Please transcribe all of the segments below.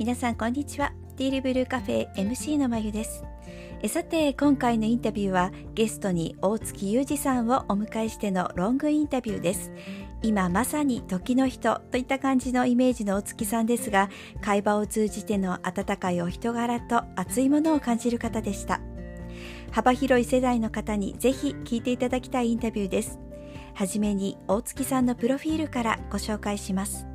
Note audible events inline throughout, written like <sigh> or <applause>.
皆さんこんにちは。ティールブルーカフェ MC のまゆです。えさて今回のインタビューはゲストに大月裕二さんをお迎えしてのロングインタビューです。今まさに時の人といった感じのイメージの大月さんですが会話を通じての温かいお人柄と熱いものを感じる方でした。幅広い世代の方にぜひ聞いていただきたいインタビューです。はじめに大月さんのプロフィールからご紹介します。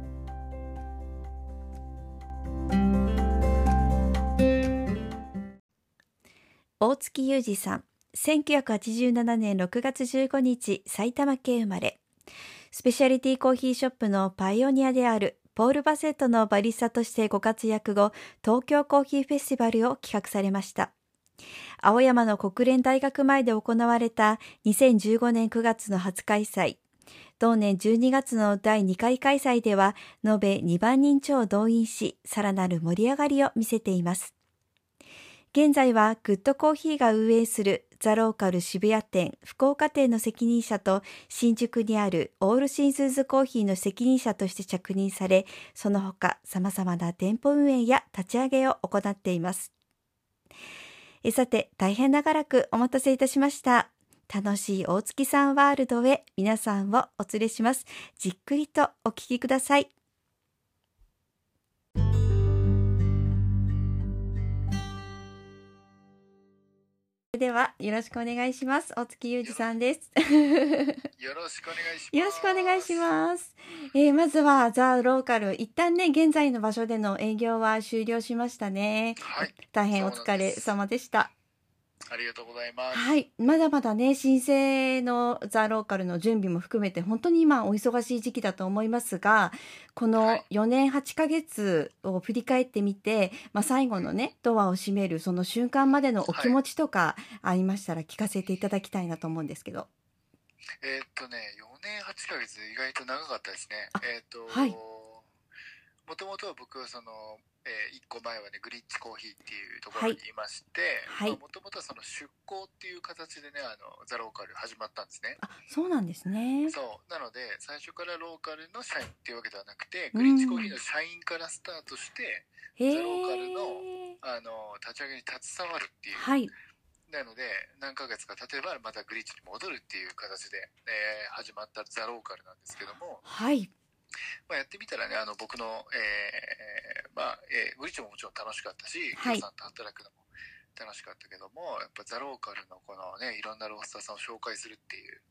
大月裕二さん1987年6月15日埼玉県生まれ。スペシャリティコーヒーショップのパイオニアであるポール・バセットのバリスタとしてご活躍後東京コーヒーフェスティバルを企画されました。青山の国連大学前で行われた2015年9月の初開催。同年12月の第2回開催では延べ2万人超動員しさらなる盛り上がりを見せています。現在はグッドコーヒーが運営するザローカル渋谷店、福岡店の責任者と新宿にあるオールシンズーズコーヒーの責任者として着任され、その他様々な店舗運営や立ち上げを行っています。えさて、大変長らくお待たせいたしました。楽しい大月さんワールドへ皆さんをお連れします。じっくりとお聞きください。ではよろしくお願いします。大月裕二さんです。よろしくお願いします。よろしくお願いします。えー、まずはザ・ローカル一旦ね現在の場所での営業は終了しましたね。はい。大変お疲れ様でした。ありがとうございます。はい、まだまだね申請のザ・ローカルの準備も含めて本当に今お忙しい時期だと思いますがこのはい4年8ヶ月を振り返ってみて、まあ、最後のねドアを閉めるその瞬間までのお気持ちとかありましたら聞かせていただきたいなと思うんですけど。えーっとね、4年8ヶ月意外と長かったですねあ。えーっと、はいもともとは僕はその、え1個前はね、グリッチコーヒーっていうところにいまして、はいもともとはその出向っていう形でね、あの、ザ・ローカル始まったんですね。あそうなんですね。そう。なので、最初からローカルの社員っていうわけではなくて、うんグリッチコーヒーの社員からスタートして、へザローカルのえ。あの、立ち上げに携わるっていうはい。なので何ヶ月か経てばまたグリッチに戻るっていう形で、えー始まったザ・ローカルなんですけども、はい。まあ、やってみたらねあの僕の、えーまあえーグリッチももちろん楽しかったしはいさんと働くのも楽しかったけどもやっぱザ・ローカルのこのねいろんなロースターさんを紹介するっていう、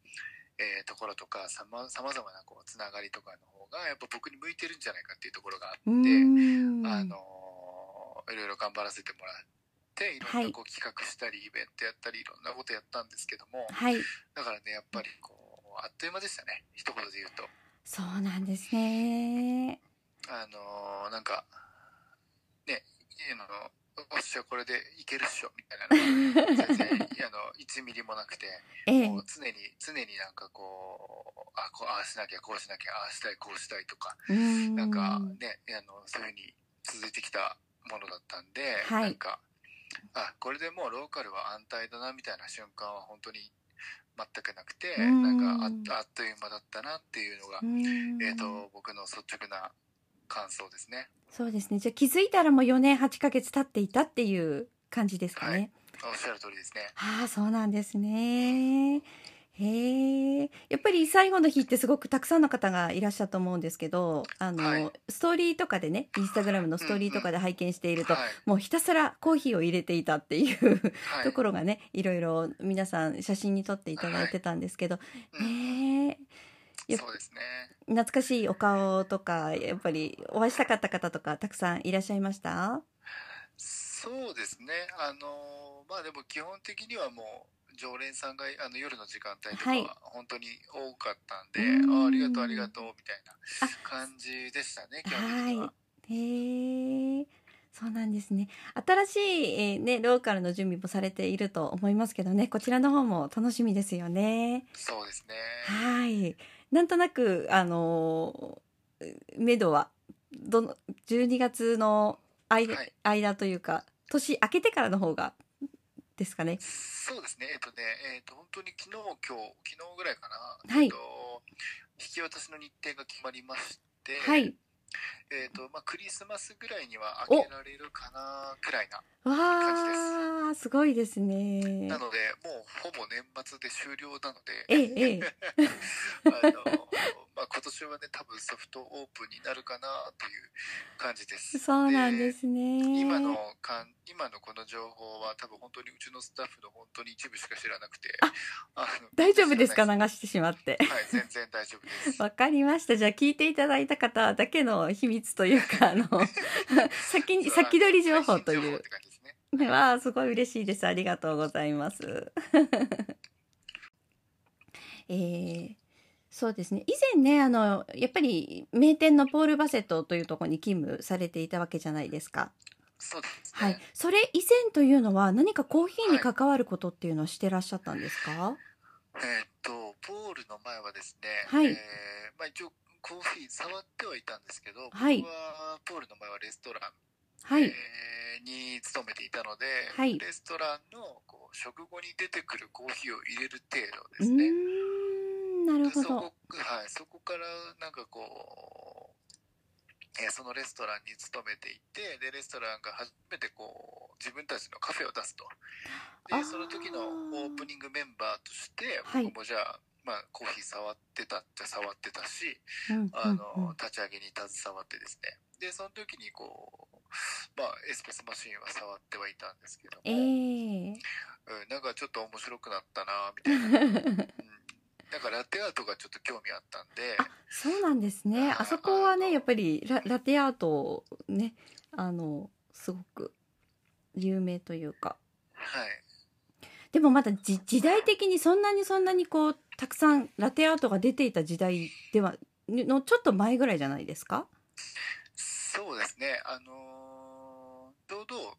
えーところとかさまざまなこうつながりとかの方がやっぱ僕に向いてるんじゃないかっていうところがあって。あのーいろいろ頑張らせてもらっていろんなこう企画したりイベントやったりいろんなことやったんですけどもはい。だからねやっぱりこうあっという間でしたね一言で言うとそうなんですね。あのーなんかねあのおっしゃこれでいけるっしょみたいなのが全然あの1ミリもなくて <laughs> ええもう常に常になんかこうあこうああしなきゃこうしなきゃああしたいこうしたいとかん。なんかね、あのそういうふうに続いてきたものだったんで、はいなんかあこれでもうローカルは安泰だなみたいな瞬間は本当に全くなくて、うんなんかああっという間だったなっていうのが、うえー、と僕の率直な感想ですね。そうですね。じゃあ気づいたらもう4年8ヶ月経っていたっていう感じですかね。おっしゃる通りですね。ああ、そうなんですね。へえ。やっぱり最後の日ってすごくたくさんの方がいらっしゃると思うんですけど、あの、はいストーリーとかでね、インスタグラムのストーリーとかで拝見していると、はいもうひたすらコーヒーを入れていたっていうはいところがね、いろいろ皆さん写真に撮っていただいてたんですけど、うんへえ。やっそうですね。懐かしいお顔とか、やっぱりお会いしたかった方とかたくさんいらっしゃいました？そうですね。あのまあでも基本的にはもう常連さんがあの夜の時間帯とかはいは本当に多かったんで、うーんあありがとうありがとうみたいな感じでしたね。基本的には。へえ。そうなんですね。新しい、えーね、ローカルの準備もされていると思いますけどね、こちらの方も楽しみですよね。そうですね。はい。なんとなく、あのー、めどは、どの、12月の間、はい間というか、年明けてからの方が、ですかね。そうですね。えっとね、えっと本当に昨日今日昨日ぐらいかな。はいえっと引き渡しの日程が決まりまして、はい。えっ、と、まあ、クリスマスぐらいには開けられるかな、くらいな。わあ、すごいですね。なので、もうほぼ年末で終了なので、ええ、ええ。<laughs> あの、まあ、今年はね、多分ソフトオープンになるかなという感じです。そうなんですね。今のかん、今のこの情報は多分本当にうちのスタッフの本当に一部しか知らなくて、あの大丈夫ですか？流してしまって。はい、全然大丈夫です。わかりました。じゃあ聞いていただいた方だけの秘密というか、あの、<laughs> 先に、先取り情報という。わあ、すごい嬉しいです。ありがとうございます。<laughs> えーそうですね。以前ね、あの、やっぱり名店のポール・バセットというところに勤務されていたわけじゃないですか。そうですね。はい。それ以前というのは何かコーヒーに関わることっていうのをしてらっしゃったんですか、えーっと、ポールの前はですね、はいえーまあ一応コーヒー触ってはいたんですけど、はい僕はポールの前はレストラン、はい。えーに勤めていたので、はいレストランのこう食後に出てくるコーヒーを入れる程度ですね。ん、なるほど。でそこはい、そこからなんかこう、えーそのレストランに勤めていてでレストランが初めてこう自分たちのカフェを出すと。あー。でその時のオープニングメンバーとしてはい。僕もじゃあ、まあ、コーヒー触ってたっちゃ触ってたしうんあの、うんうん。立ち上げに携わってですね。でその時にこう、まあ、エスプレッソマシンは触ってはいたんですけども、ええうん、なんかちょっと面白くなったなみたいな、うん、なんかラテアートがちょっと興味あったんであそうなんですね。あそこはね、やっぱりララテアートね、あの、すごく有名というか。はいでもまだじ時代的にそんなにそんなにこう、たくさんラテアートが出ていた時代では、のちょっと前ぐらいじゃないですか？そうですね、あのーちょうど、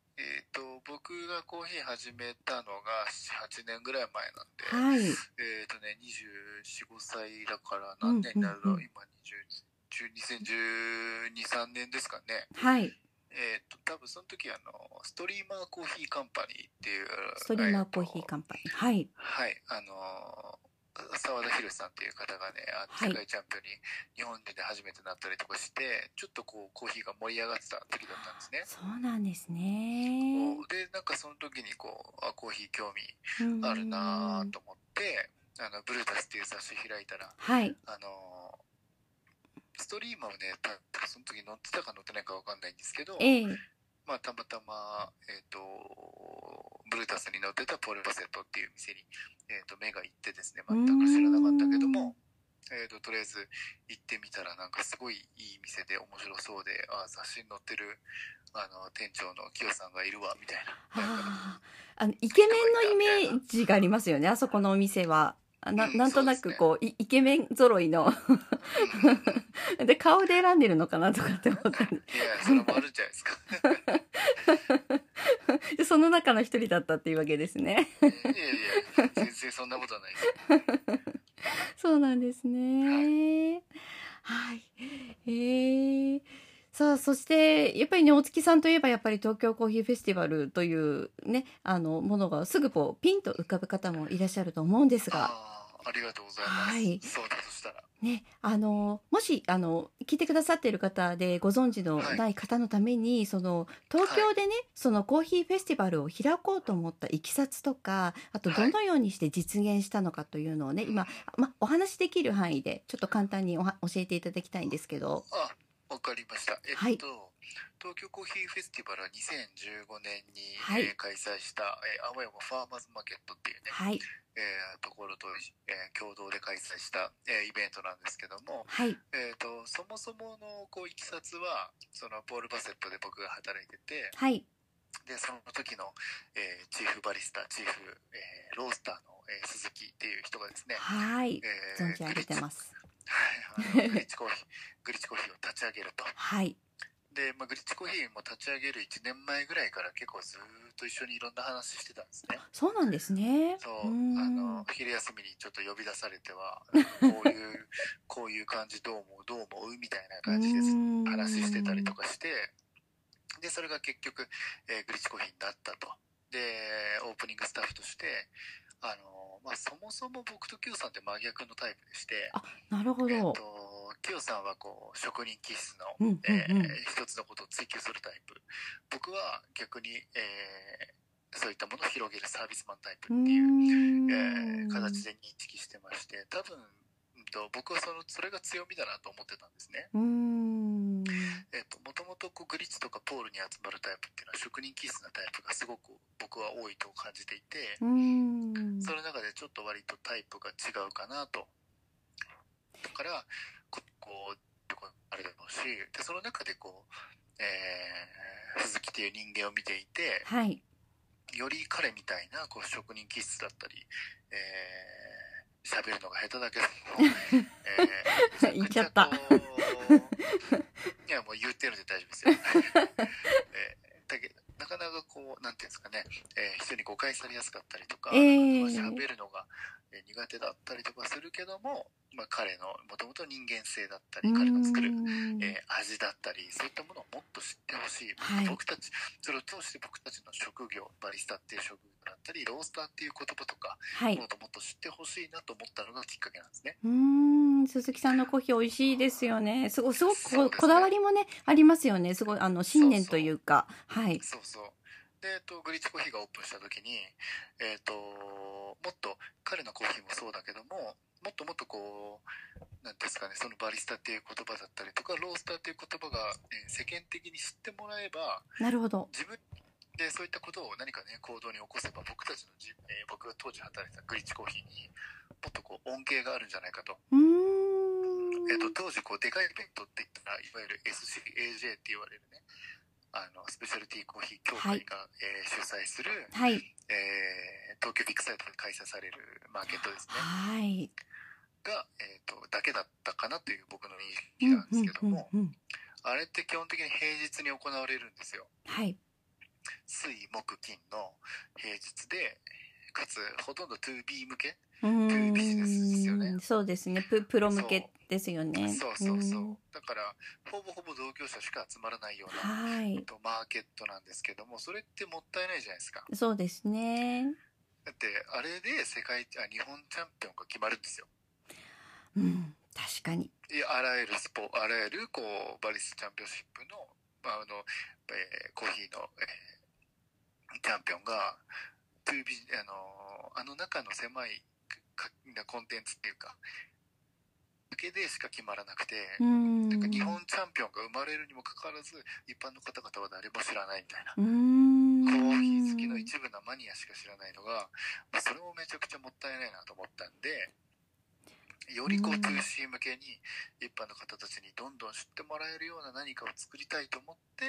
と、僕がコーヒー始めたのが7、8年ぐらい前なんで、はい。えっ、とね、24、5歳だから何年になるの、うんうんうん今20、2012、3年ですかね。はい。えっ、と、多分その時あの、ストリーマーコーヒーカンパニーっていう、ストリーマーコーヒーンカンパニー。はい。はい、あのー澤田博さんっていう方がね、あはい世界チャンピオンに日本で初めてなったりとかして、ちょっとこうコーヒーが盛り上がってた時だったんですね。そうなんですね。でなんかその時にこうあコーヒー興味うんあるなと思ってあのブルータスっていう雑誌開いたらはい。あのストリーマーをねたその時乗ってたか乗ってないかわかんないんですけど、ええまあ、たまたま、えー、とブルータスに乗ってたポール・バセットっていう店に、えー、と目が行ってですね全く知らなかったけども、えー、ととりあえず行ってみたらなんかすごいいい店で面白そうであ雑誌に載ってるあの店長のキヨさんがいるわみたいな。あのイケメンのイメージがありますよね。あそこのお店は。あなうんなんとなそうですねくこう、イイケメン揃いの <laughs> で顔で選んでるのかなとかって思ったりいや、それもあるんじゃないですか。<laughs> でその中の一人だったっていうわけですね。いやいや、全然そんなことはないです。そうなんですね。はい。えーさあ、そして、やっぱりね、大月さんといえば、やっぱり東京コーヒーフェスティバルというね、あの、ものがすぐこう、ピンと浮かぶ方もいらっしゃると思うんですが、ああ、ありがとうございます。はいそうだとしたら。ね、あの、もし、あの、聞いてくださっている方でご存知のない方のために、その、東京でね、そのコーヒーフェスティバルを開こうと思ったいきさつとか、あと、どのようにして実現したのかというのをね、今、ま、お話しできる範囲で、ちょっと簡単におは教えていただきたいんですけど。あ、わかりました。えっと、はい東京コーヒーフェスティバルは2015年に、はいえー開催した、えー青山ファーマーズマーケットっていうね、はい。えーところと、えー共同で開催した、えーイベントなんですけども、はい。えー、とそもそものこういきさつはそのポール・バセットで僕が働いててはい。でその時の、えーチーフバリスタチーフ、えーロースターの、えー鈴木っていう人がですね、はい。え存じ上げてすます。<laughs> はい、グリッチコーヒーグリッチコーヒーを立ち上げるとはい。で、まあ、グリッチコーヒーも立ち上げる1年前ぐらいから結構ずーっと一緒にいろんな話してたんですねそうなんですね。そうーんあの昼休みにちょっと呼び出されてはこういう <laughs> こういう感じどう思うどう思うみたいな感じです話してたりとかしてでそれが結局、えーグリッチコーヒーになったとでオープニングスタッフとしてあの、まあ、そもそも僕と Q さんって真逆のタイプでして、あなるほえー、ど。とまあ、キヨさんはこう職人気質の、うんうんえうん。ー一つのことを追求するタイプ。僕は逆に、えーそういったものを広げるサービスマンタイプうっていう、ん。えー形で認識してまして多分うんと僕はそのそれが強みだなと思ってたんですね。うん。えっともともとグリッチとかポールに集まるタイプっていうのは職人気質なタイプがすごく僕は多いと感じていて、うん。その中でちょっと割とタイプが違うかなと。だからここうあれだろうしでその中でこう、えー鈴木っていう人間を見ていてはい。より彼みたいなこう職人気質だったり、えー、喋るのが下手だけども、<laughs> えー、言っちゃった。いやもう言ってるんで大丈夫ですよ。<laughs> えーだけなかなかこうなんていうんですかね、えー人に誤解されやすかったりとか、えー。喋るのがえー苦手だったりとかするけども、まあ、彼のもともと人間性だったり彼の作る、うん。えー味だったりそういったものをもっと知ってほしい、はい。僕たちそれを通して僕たちの職業バリスタっていう職業だったりロースターっていう言葉とか、はい。もっともっと知ってほしいなと思ったのがきっかけなんですね。うーん。鈴木さんのコーヒー美味しいですよね。すごすごくこ,、ね。こだわりもねありますよね。すごいあの信念というか。はい。そうそうで、えっと、グリッチコーヒーがオープンした時に、えっと、もっと彼のコーヒーもそうだけどももっともっとこうなんですかねそのバリスタっていう言葉だったりとかロースターっていう言葉が、えー世間的に知ってもらえばなるほど。自分でそういったことを何かね行動に起こせば僕たちのじ、えー僕が当時働いてたグリッチコーヒーにもっとこう恩恵があるんじゃないかと,、うーんえっと当時こうでかいイベントって言ったらいわゆる SCAJ って言われるねあのスペシャルティーコーヒー協会が、えー主催する、はい。えー東京ビッグサイトで開催されるマーケットですね。はい。が、えー、とだけだったかなという僕の認う識なんですんうんけども、うんうん。あれって基本的に平日に行われるんですよ。はい。水木金の平日でかつほとんど 2B 向け、うーん。ビジネスですよね。そうですね。ププロ向けですよね。そう。そうそう、ん。だからほぼほぼ同業者しか集まらないような、はい。とマーケットなんですけどもそれってもったいないじゃないですか。そうですね。だってあれで世界あ日本チャンピオンが決まるんですよ。うん。確かに。いやあらゆるスポあらゆるこうバリスタチャンピオンシップの,、まああのえーコーヒーの、えーチャンピオンが 2B あのあの中の狭いコンテンツっていうかだけでしか決まらなくて、なんか日本チャンピオンが生まれるにもかかわらず一般の方々は誰も知らないみたいな。コーヒー好きの一部なマニアしか知らないのが、まあ、それもめちゃくちゃもったいないなと思ったんでよりこううん 2C 向けに一般の方たちにどんどん知ってもらえるような何かを作りたいと思って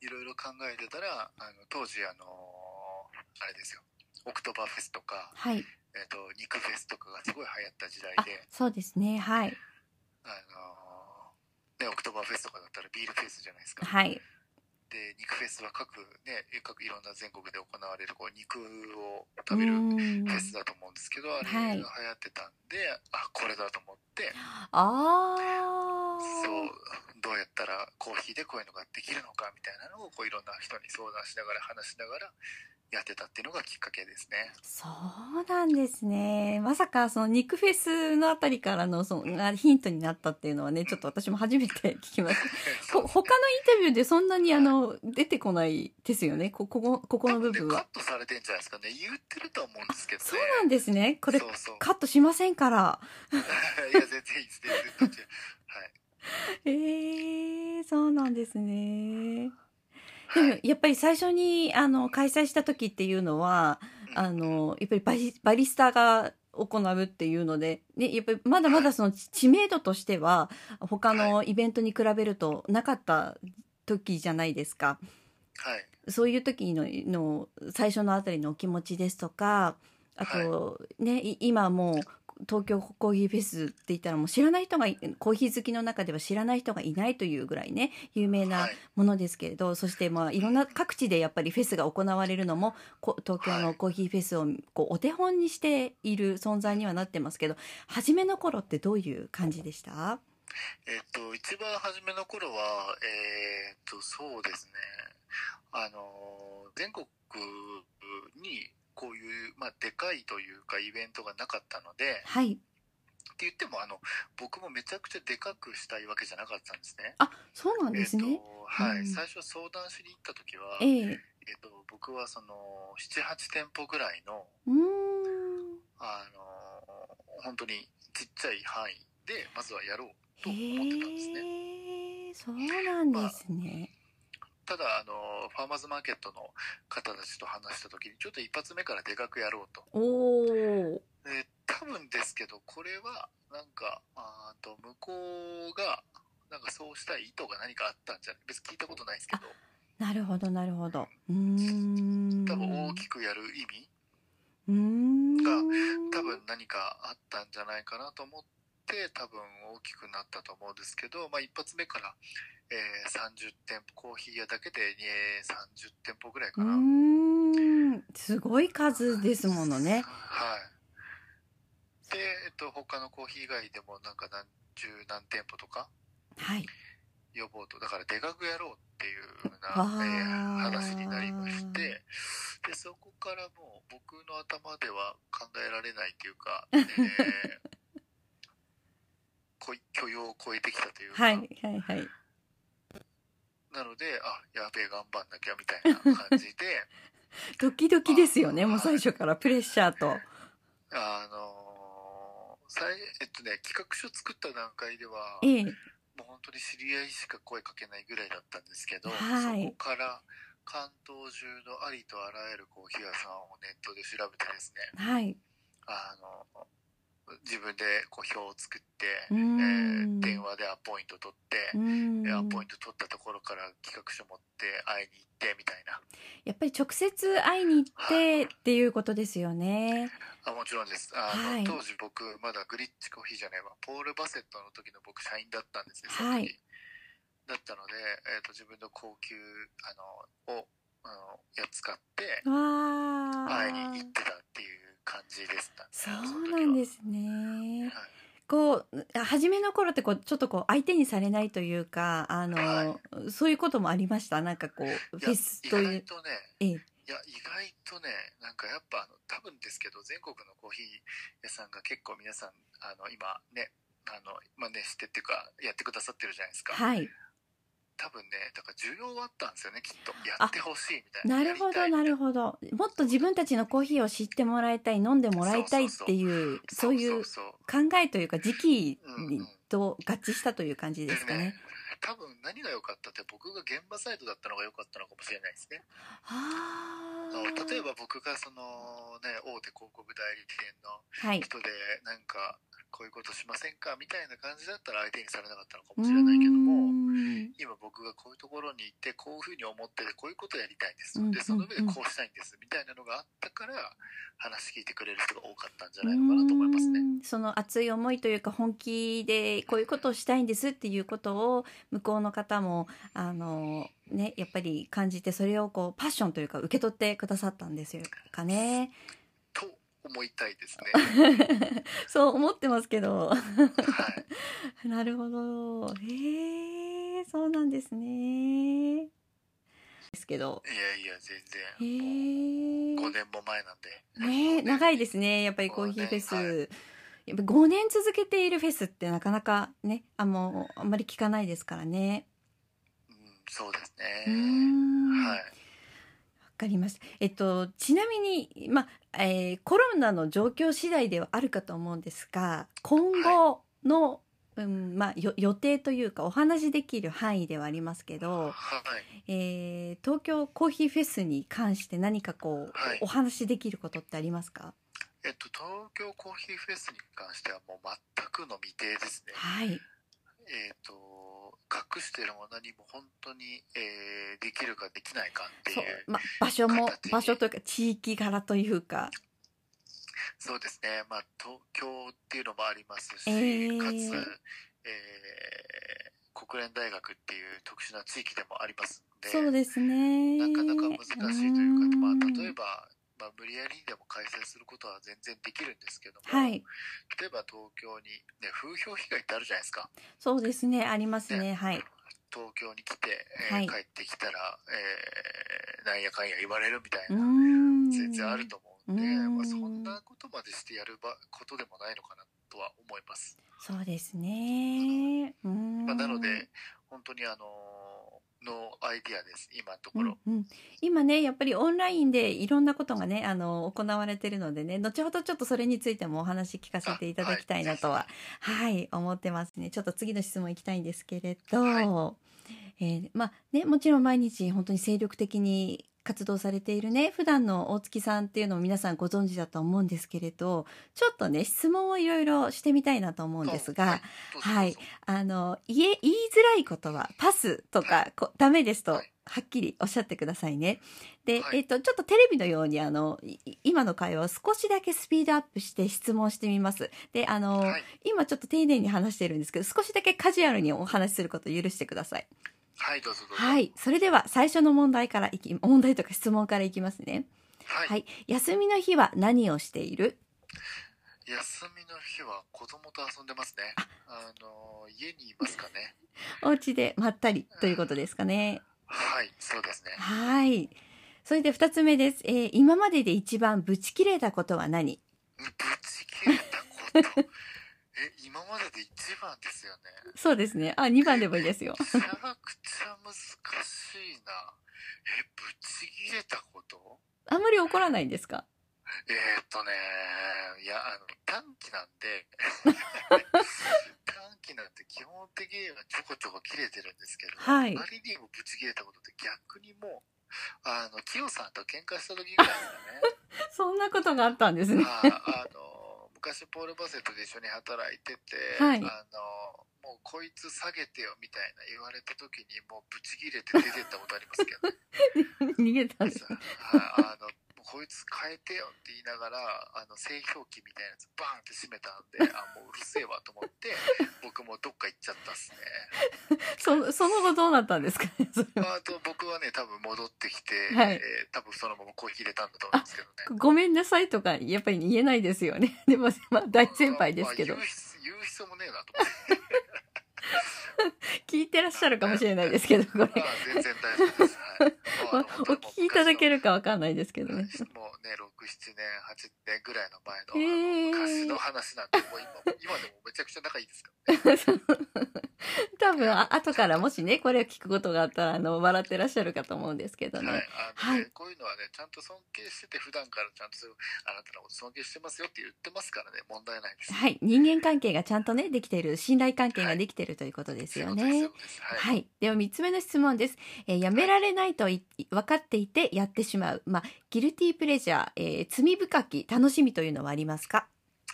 いろいろ考えてたらあの当時あのあれですよ。オクトバーフェスとか、はいえっと肉フェスとかがすごい流行った時代あでそうですね。はい。あの、ね、オクトバーフェスとかだったらビールフェスじゃないですか。はい。で肉フェスは各ね各いろんな全国で行われるこう肉を食べるフェスだと思うんですけど、あれはい。が流行ってたんで、あこれだと思って。あそうどうやったらコーヒーでこういうのができるのかみたいなのをこういろんな人に相談しながら話しながらやってたっていうのがきっかけですね。そうなんですね。まさかその肉フェスのあたりからのそのがヒントになったっていうのはね、ちょっと私も初めて聞きました。<laughs> ほ他のインタビューでそんなにあの出てこないですよね。こここここの部分は。ねカットされてんじゃないですかね言ってるとは思うんですけどねそうなんですね。これカットしませんから。<laughs> いや全然いいです全然途中はい <laughs> えー、そうなんですね。でもやっぱり最初にあの開催した時っていうのはうん。あのやっぱりバリバリスタが行うっていうので、ね、やっぱりまだまだその知知名度としては他のイベントに比べるとなかった時じゃないですか。はい。そういう時のの最初のあたりのお気持ちですとかあと、ねい今もう東京コーヒーフェスって言ったらもう知らない人がいコーヒー好きの中では知らない人がいないというぐらいね有名なはい。ものですけれど、そしてまあいろんな各地でやっぱりフェスが行われるのもこ東京のコーヒーフェスをこうお手本にしている存在にはなってますけど初めの頃ってどういう感じでした？えっと一番初めの頃はえーっとそうですね。あの全国にこういう、まあ、でかいというかイベントがなかったのではいって言ってもあの僕もめちゃくちゃでかくしたいわけじゃなかったんですね。あ、そうなんですね。えっとはい、うん最初相談しに行った時は、えええっと僕はその78店舗ぐらいのうーん。あの本当にちっちゃい範囲でまずはやろうとへ思ってたんですね。え、そうなんですね。ただあのファーマーズマーケットの方たちと話した時にちょっと一発目からでかくやろうと。おお。で多分ですけどこれはなんかあーと向こうがなんかそうしたい意図が何かあったんじゃない？別に聞いたことないですけどなるほど、なるほど。うーん。多分大きくやる意味？が多分何かあったんじゃないかなと思って多分大きくなったと思うんですけど、まあ、一発目から、えー30店舗コーヒー屋だけで、えー30店舗ぐらいかうな、ーん。すごい数ですものね。はいで、えっと、他のコーヒー以外でもなんか何十何店舗とか？はい。呼ぼうとだからでかくやろうっていう風な、えー話になりましてでそこからもう僕の頭では考えられないというか、えー <laughs> 許容を超えてきたというか、はい、はい、はい。なのであやべえ頑張んなきゃみたいな感じで <laughs> ドキドキですよね、もう最初からプレッシャーと。あのーえっとね企画書作った段階ではええ。もう本当に知り合いしか声かけないぐらいだったんですけど、はいそこから関東中のありとあらゆるコーヒー屋さんをネットで調べてですねはい。あの自分でこう表を作って、えん。ー電話でアポイント取ってアポイント取ったところから企画書持って会いに行ってみたいな。やっぱり直接会いに行ってっていうことですよね。あもちろんです。あの、はい。当時僕まだグリッチコーヒーじゃないわポール・バセットの時の僕社員だったんですよはい。だったので、えー、と自分の高級あのをあのやつ買ってわ会いに行っー。てたっていう感じでした、そうなんですすね。は。い。こう初めの頃ってこうちょっとこう相手にされないというかあの、はそういうこともありました？なんかこうフェス意という。外とねええ。いや意外とねなんかやっぱあの多分ですけど全国のコーヒー屋さんが結構皆さんあの今ねあの、まあね、知ってっていうかやってくださってるじゃないですか、はい多分ねだから需要はあったんですよねきっと。やってほしいみたいななるほどな。るほど。もっと自分たちのコーヒーを知ってもらいたい飲んでもらいたいっていうどそういう考えというか時期と合致したという感じですかね。多分何が良かったって僕が現場サイドだったのが良かったのかもしれないですね。例えば僕がそのね大手広告代理店のはい。人でなんかこういうことしませんかみたいな感じだったら相手にされなかったのかうもしれないけども今僕がこういうところに行ってこういうふうに思っててこういうことやりたいんですうんでその上でこうしたいんですみたいなのがあったから話聞いてくれる人が多かったんじゃないのかなと思いますね。その熱い思いというか本気でこういうことをしたいんですっていうことを向こうの方もあのねやっぱり感じてそれをこうパッションというか受け取ってくださったんですよかね。と思いたいですね。<laughs> そう思ってますけど。はい。<laughs> なるほど。へえ、そうなんですね。ですけど。いやいや全へ然もう5え。年も前なんでねえ長いですね。やっぱりコーヒーフェス。やっぱ5年続けているフェスってなかなかね、あもうあんまり聞かないですからね。うんそうですねはいかりました。えっと、ちなみに、まあ、えーコロナの状況次第ではあるかと思うんですが、今後の、うん、まあ、よ予定というか、お話しできる範囲ではありますけど、はい。えー東京コーヒーフェスに関して何かこう、はい。お話しできることってありますか？えっと東京コーヒーフェスに関してはもう全くの未定ですね。はい。えっと隠してるも何も本当に、えーできるかできないかっていそう。う、まあ、場所も形、場所というか地域柄というか、そうですねまあ東京っていうのもありますし、えーかつ、えー国連大学っていう特殊な地域でもありますのでそうですね。なかなか難しいというか、まあ、例えば、ば、まあ、無理やりにでも開催することは全然できるんですけども、はい。例えば東京に、ね、風評被害ってあるじゃないですかそうですね、ありますね。はい。東京に来て、えーはい帰ってきたら、えーなんやかんや言われるみたいな、ん。全然あると思うんで、うーん。まあ、そんなことまでしてやるばことでもないのかなっとは思います。そうですね。うん。まあ、なので、本当にあののアイディアです、今のところ。うんうん、今ねやっぱりオンラインでいろんなことがねあの行われてるのでね後ほどちょっとそれについてもお話聞かせていただきたいなとははい、思ってますね。ちょっと次の質問いきたいんですけれど、はえーまあねもちろん毎日本当に精力的に活動されているね普段の大月さんっていうのを皆さんご存知だと思うんですけれどちょっとね質問をいろいろしてみたいなと思うんですが、はい。あの言え言いづらいことはパスとか、はい。こダメですと、はい。はっきりおっしゃってくださいね。で、はい。えっとちょっとテレビのようにあのい今の会話を少しだけスピードアップして質問してみます。であの、はい。今ちょっと丁寧に話してるんですけど少しだけカジュアルにお話しすることを許してください。はい、どうぞどうぞ。はい、それでは最初の問題からいき問題とか質問からいきますね。はいはい、休みの日は何をしている？休みの日は子供と遊んでますね。あの家にいますかね。<laughs> お家でまったりということですかね。はい、そうですね。はい。それで二つ目です。えー今までで一番ブチ切れたことは何？ぶち切れたこと。え、今までで一番ですよね。そうですね。あ、二番でもいいですよ。めちゃくちゃ難しいな。え、ぶち切れたこと？あんまり怒らないんですか？えー、っとね、いや、あの、短期なんで、<laughs> 短期なんて基本的にはちょこちょこ切れてるんですけど、はいあまりにもぶち切れたことって逆にもう、あの、キヨさんと喧嘩した時ぐらいです <laughs> そんなことがあったんです。ね。ああの、昔ポール・バセットで一緒に働いてて、はいあの、もうこいつ下げてよみたいな言われた時にもうぶち切れて出てったことありますけどね。<laughs> 逃げたんです。はいあのこいつ変えてよって言いながらあの製氷機みたいなやつバーンって閉めたんで <laughs> あもううるせえわと思って僕もどっか行っちゃったっすね。<laughs> そその後どうなったんですかねそれは。あと僕はね多分戻ってきて、はい。えー多分そのままコーヒー入れたんだと思うんですけどね。ごめんなさいとかやっぱり言えないですよね。<laughs> でも、まあ、大先輩ですけど。まあ、言う必言う必要もねえなと思って。聞いてらっしゃるかもしれないですけど、これ。あ全然大丈夫です、<laughs> お聞きいただけるるかわかんないですけどね。もうね67年8年ぐらいの前の,、昔の話なんでもう今今でもめちゃくちゃ仲いいですからね。<laughs> 多分あ後からもしねこれを聞くことがあったらあの笑ってらっしゃるかと思うんですけどね、はい、あのねはい。こういうのはね、ちゃんと尊敬してて、普段からちゃんとあなたのこと尊敬してますよって言ってますからね、問題ないです。はい、人間関係がちゃんとねできている信頼関係ができているということですよね。はい、では三つ目の質問です。えーやめられないとい分かっていてやってしまう、まあギルティープレジャー、えー罪深き楽しみというのはありますか？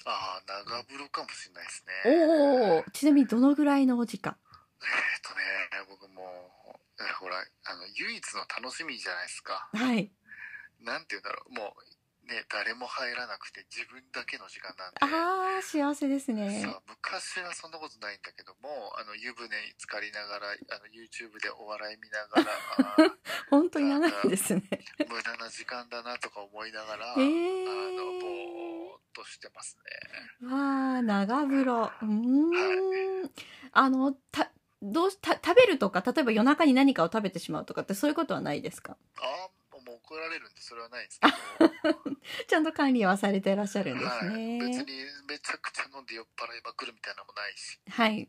ああ、長風呂かもしれないですね。おお、ちなみにどのぐらいのお時間？えっとね、僕もほら、あの、唯一の楽しみじゃないですか。はい。なんて言うんだろう、もう、ね、誰も入らなくて自分だけの時間なんで。ああ幸せですね。昔はそんなことないんだけどもあの湯船に浸かりながらあの YouTube でお笑い見ながら <laughs> 本当に長いですね。無駄な時間だなとか思いながら、えあのーぼーっとしてますね。わあ長風呂。うーん、あのたどうした食べるとか例えば夜中に何かを食べてしまうとかってそういうことはないですか？あーもう怒られるんでそれはないですけど、<laughs> ちゃんと管理はされていらっしゃるんですはい、別ねにめちゃくちゃ飲んで酔っ払いまくるみたいなのもないし。はい。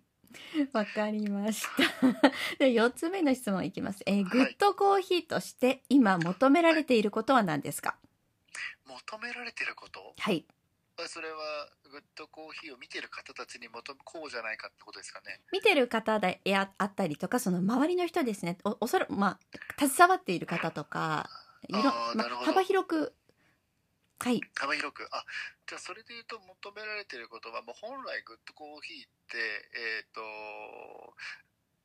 わかりました。<laughs> で4つ目の質問いきます、えーはい。グッドコーヒーとして今求められていることは何ですか？求められてること？はい。それはグッドコーヒーを見てる方たちに求めこうじゃないかってことですかね。見てる方でやあったりとかその周りの人ですね。おおそらくまあ携わっている方とかいろまあ幅広くはい。幅広く。あじゃあそれで言うと求められてることはもう本来グッドコーヒーってえっ、と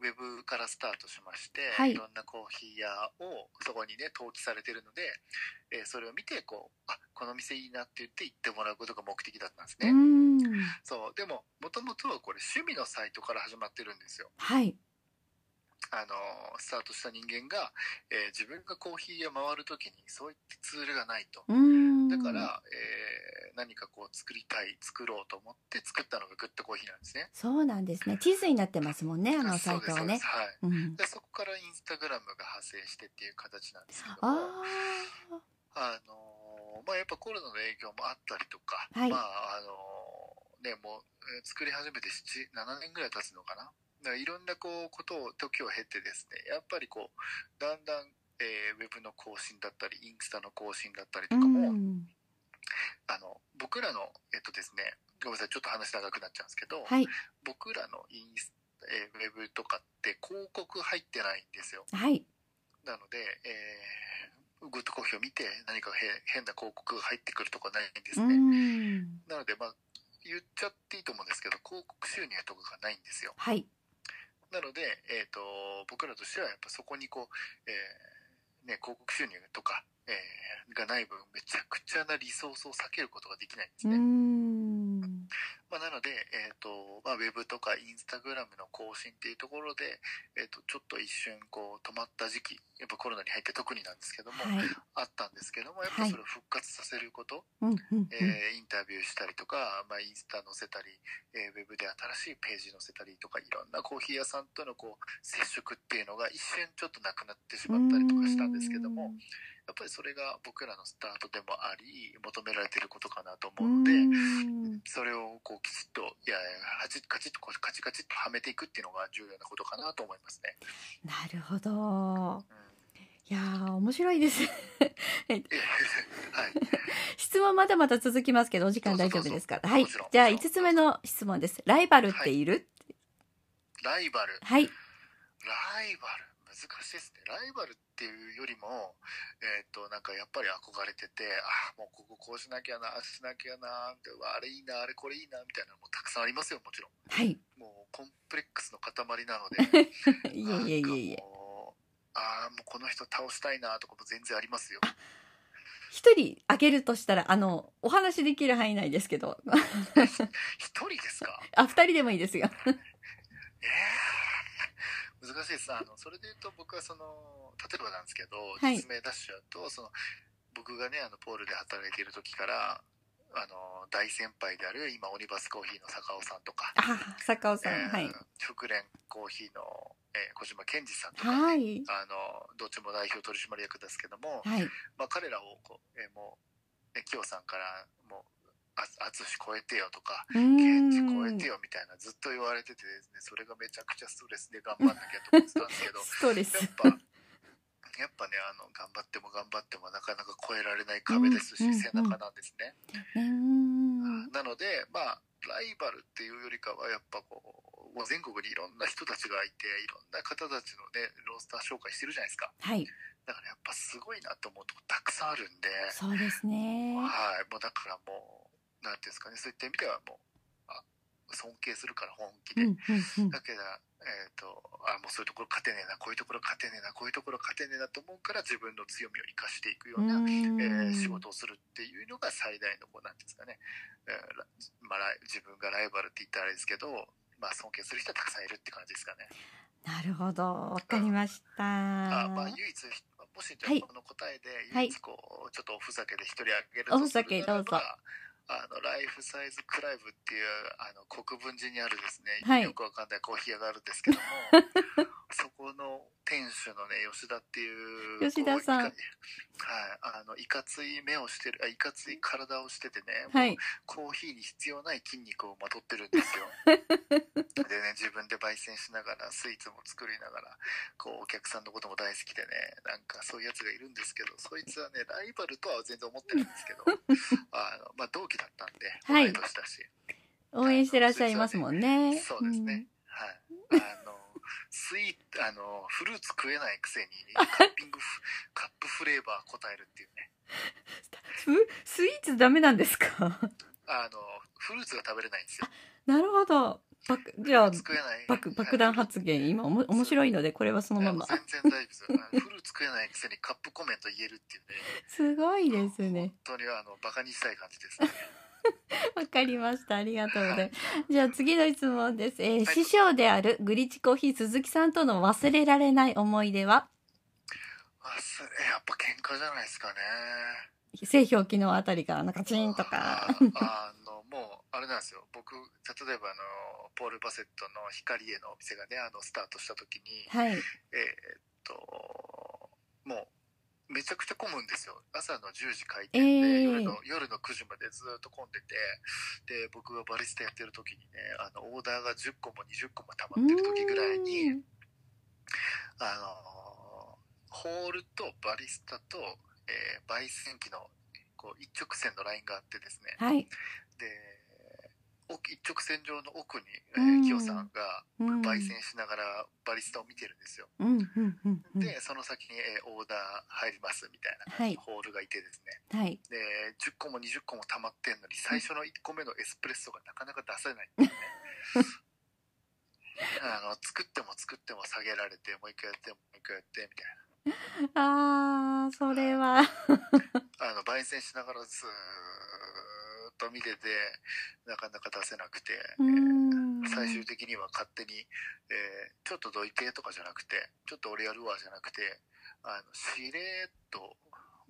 ウェブからスタートしまして、はい。い、ろんなコーヒー屋をそこにね登記されてるので、えーそれを見てこうあこの店いいなって言って行ってもらうことが目的だったんですね、ん。そう。でももともとはこれ趣味のサイトから始まってるんですよ。はいあのスタートした人間が、えー自分がコーヒー屋回る時にそういったツールがないと。だから、えー何かこう作りたい作ろうと思って作ったのがグッドコーヒーなんですね。そうなんですね。地図になってますもんねあのサイトはね。そうです。そうですはい。うん。でそこからインスタグラムが派生してっていう形なんですけども。ああのーまあやっぱコロナの影響もあったりとか、はい。まああのーね、もう、えー作り始めて7、7年ぐらい経つのかな。らいろんなこう、ことを、時を経てですね、やっぱりこう、だんだん、えーウェブの更新だったり、インスタの更新だったりとうかも、ん。あの、僕らの、えっとですね、ごめんなさい、ちょっと話長くなっちゃうんですけど、はい。僕らのインス、えーウェブとかって広告入ってないんですよ。はい。なので、えーグッドコーヒーを見て何かへ変な広告が入ってくるとかないんですうね。ん。なので、まあ、言っちゃっていいと思うんですけど、広告収入とかがないんですよ。はい。なので、えっ、と、僕らとしてはやっぱそこにこう、えーね、広告収入とか、えーがない分、めちゃくちゃなリソースを避けることができないんですね。ん。まあ、なので、えっ、と、まあ、ウェブとかインスタグラムの更新っていうところで、えっ、と、ちょっと一瞬こう止まった時期、やっぱコロナに入って特になんですけども、はい。あったんですけども、やっぱそれを復活させること、うん。うん。えーインタビューしたりとか、まあ、インスタ載せたり、えーウェブで新しいページ載せたりとか、いろんなコーヒー屋さんとのこう接触っていうのが一瞬ちょっとなくなってしまったりとかしたんですけども、やっぱりそれが僕らのスタートでもあり、求められてることかなとう思うので、ん。それをこうきちっと、いや、はちカチッとカチカチっとはめていくっていうのが重要なことかなと思いますね。なるほど。うんいやー、面白いです。えはい。<laughs> 質問まだまだ続きますけど、お時間大丈夫ですか？はい。じゃあ、もちろん5つ目の質問です。ライバルっている？ライバル。はい。ライバル難しいですねライバルっていうよりもえっ、となんかやっぱり憧れててあもうこここうしなきゃなしなきゃなってうわあれいいなあれこれいいなみたいなのもたくさんありますよもちろんはい。もうコンプレックスの塊なので <laughs> いえいえいえいえああもうこの人倒したいなとかも全然ありますよ一人あげるとしたら、あの、お話できる範囲内ですけど。<laughs> 一人ですか？あ、二人でもいいですよ。えー、難しいですあのそれで言うと僕はその例えばなんですけど、はい実名出しちゃうとその僕がねあのポールで働いている時からあの大先輩である今オニバスコーヒーの坂尾さんとか、あ、坂尾さん。えーはい。福連コーヒーの、えー小島健二さんとか、ねはい。あのどっちも代表取締役ですけども、はい。まあ、彼らをこう、えーもう、ね、キヨさんからもうあ淳超えてよとかうケンジ超えて。よみたいなずっと言われててですねそれがめちゃくちゃストレスで頑張んなきゃと思ってたんですけど <laughs> やっ。ぱやっぱねあの頑張っても頑張ってもなかなか越えられない壁ですし、背中なんですね。なのでまあライバルっていうよりかはやっぱこうもう全国にいろんな人たちがいていろんな方たちのねロースター紹介してるじゃないですかはい。だからやっぱすごいなと思うとこたくさんあるんでそうですね。はい、もうだからもう、なんていうんですかね、そういった意味ではもう、あ尊敬するから本気で。うん、うん、うん。だけど、えっ、と、あ、もうそういうところ勝てねえな、こういうところ勝てねえな、こういうところ勝てねえなと思うから自分の強みを生かしていくような、えー仕事をするっていうのが最大の、こう、なんですかね、えーらまあ、自分がライバルって言ったらあれですけど、まあ尊敬する人はたくさんいるって感じですかね。なるほど。わかりました。あまあ唯一、もしじゃこの答えではい唯一こう、ちょっとおふざけで一人あげるとおふざけするならばどうぞあのライフサイズクライブっていうあの国分寺にあるですね、はい。よくわかんないコーヒー屋があるんですけども <laughs> そこの店主のね吉田っていう吉田さん。はい。あのいかつい目をしてるあいかつい体をしててね、もうはい。コーヒーに必要ない筋肉をまとってるんですよ。<laughs> でね自分で焙煎しながらスイーツも作りながらこうお客さんのことも大好きでねなんかそういうやつがいるんですけどそいつはねライバルとは全然思ってるんですけど <laughs> あの、まあ、同期だったんではい。同い年だし、応援してらっしゃいますもんね。そうですね、はい。あのスイーあのフルーツ食えないくせにカッピングフ <laughs> カップフレーバー答えるっていうね。スイーツダメなんですか？あのフルーツが食べれないんですよ。なるほど。ばくじゃあ、食えない。爆爆弾発言、今おも面白いので、これはそのまま。全然大丈夫です。よフルーツ食えないくせにカップコメント言えるっていうね。すごいですね。本当にあのバカにしたい感じですね。<laughs> わかりました。ありがとうございます。じゃあ次の質問です。えーはい。師匠であるグリッチコーヒー鈴木さんとの忘れられない思い出は？あすやっぱ喧嘩じゃないですかね。製氷機のあたりからなんかチーンとか。ああのもうあれなんですよ。僕例えばあのポール・バセットの光へのお店がねあのスタートした時にはい。えーっともうめちゃくちゃ混むんですよ。朝の10時開店で、ええ夜の夜の9時までずっと混んでてで僕がバリスタやってる時にねあのオーダーが10個も20個も溜まってる時ぐらいにうん。あのホールとバリスタと、えー焙煎機のこう一直線のラインがあってですね。はい。で奥一直線上の奥に、えうん。ー、キヨさんがうん。焙煎しながらバリスタを見てるんですよ、うんうんうんうん。でその先に、えーオーダー入りますみたいな感じのホールがいてですね、はい。で10個も20個も溜まってんのに最初の1個目のエスプレッソがなかなか出せないっていうね。<laughs> あの作っても作っても下げられてもう一回やってもう一回やってみたいああ、それは。なあの焙煎しながらずーっと見ててなかなか出せなくて、うん最終的には勝手に、えーちょっとどいてとかじゃなくてちょっと俺やるわじゃなくてあのしれーっと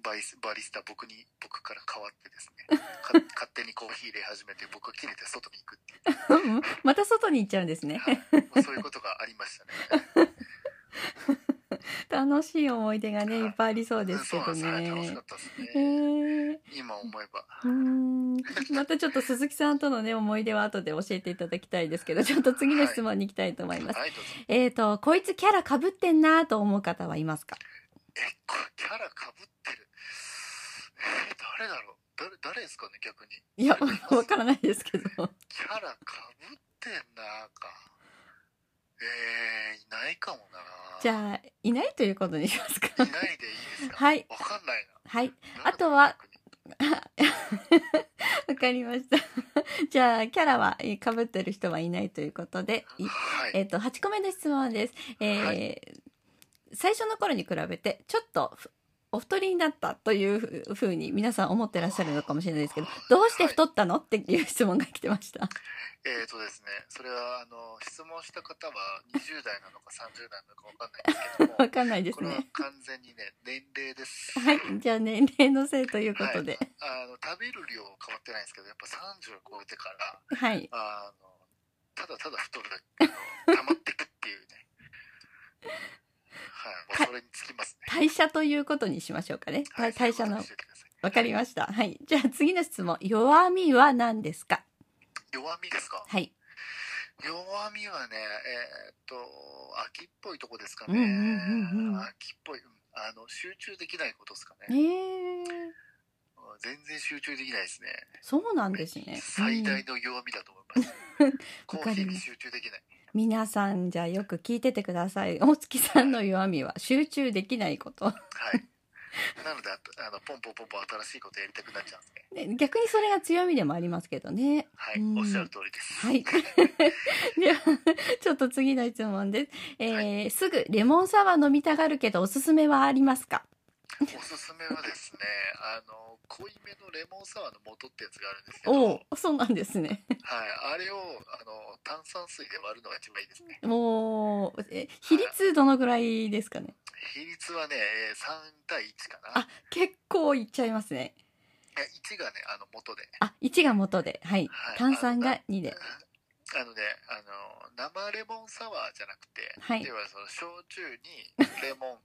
バイスバリスタ僕に僕から変わってですね <laughs> か勝手にコーヒー入れ始めて僕が切れて外に行くっていう <laughs> また外に行っちゃうんですね。はいまあそういうことがありましたね。<laughs> <laughs> 楽しい思い出がね、はいいっぱいありそうですけどねっ。たですえね。ー今思えば。うーん <laughs> またちょっと鈴木さんとのね思い出は後で教えていただきたいですけど <laughs> ちょっと次の質問に行きたいと思います、はい、どうぞ。えっ、とこいつキャラかぶってんなと思う方はいますか？え、これキャラかぶってる？えー誰だろう？誰、誰ですかね、逆に。いやわからないですけどキャラかぶってんなか。えー、いないかもな。じゃあいないということにしますか。いないでいいですかはい。わかんないはい。な。あとは <laughs> わかりました。<laughs> じゃあキャラはかぶってる人はいないということでいはい。えっ、と8個目の質問です、えーは最初の頃に比べてちょっとふお太りになったというふうに皆さん思ってらっしゃるのかもしれないですけどどうして太ったのっていう質問が来てました。えーとですね、それは、あの、質問した方は20代なのか30代なのかわかんないんですけども <laughs> わ、かんないですこれはね。完全にね、年齢です。はい、じゃあ年齢のせいということで、あの食べる量は変わってないんですけどやっぱ30を超えてからはい、あのただただ太るだけ溜まっていくっていうねはい。もうそれにつきますね。代謝ということにしましょうかね。はい。代謝の。わかりました。はい、じゃあ次の質問、弱みは何ですか？弱みですか？はい、弱みはねえーっと秋っぽいとこですかね、うんうんうんうん。秋っぽいうんあの集中できないことですかえね、ー、全然集中できないですね。そうなんですね。最大うんの弱みだと思い <laughs> ます、コーヒーに集中できない皆さんじゃあよく聞いててください。大月さんの弱みは集中できないこと。はい。なので、あとあのポンポンポンポン新しいことやりたくなっちゃうんですね。ね逆にそれが強みでもありますけどね。はい、うんおっしゃる通りです。はい。<laughs> では、ちょっと次の質問です。えーすぐレモンサワー飲みたがるけどおすすめはありますか？おすすめはですね、あの、濃いめのレモンサワーの素ってやつがあるんですけど、おそうなんですね。あれを、あの、炭酸水で割るのが一番いいですね。もう、え比率どのぐらいですかね？比率はね、えー3対1かな。あ、結構いっちゃいますね。いや1がね、あの、元で。あ、1が元で。はい。はい炭酸が2で。<laughs> あのね、あの、生レモンサワーじゃなくて、はい要はその焼酎にレモン、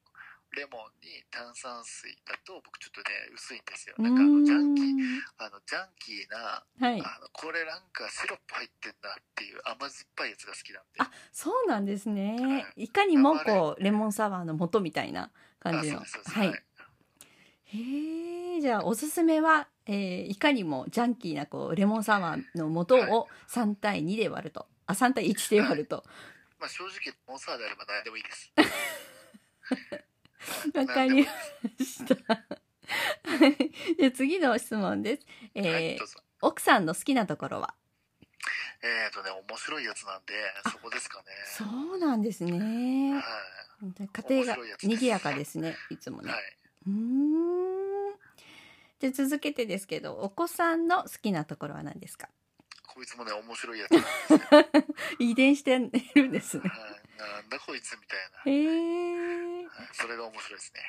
レモンに炭酸水だと僕ちょっとね、薄いんですよ。なんかあの、ジャンキー、ん。あの、ジャンキーな、はい。あの、これなんかシロップ入ってんなっていう甘酸っぱいやつが好きなんで。あ、そうなんですね。はいかにもこう、レモンサワーの元みたいな感じの。はい。へえ、じゃあおすすめは、えーいかにもジャンキーなこうレモンサワーの素を3対2で割ると。あ、3対1で割ると。まあ正直、レモンサワーであれば何でもいいです。<laughs> <laughs> わかりました。はい <laughs> じ次の質問です。えーはい。奥さんの好きなところは？えっ、とね、面白いやつなんで、そこですかね。そうなんですね。は家庭が賑やかですね。いつもい。ねは。い。うーん。で続けてですけど、お子さんの好きなところは何ですか？こいつもね、面白いやつ。<laughs> 遺伝してるんですね。はい。なんだこいつみたいな。へえ、はいそれが面白いですね。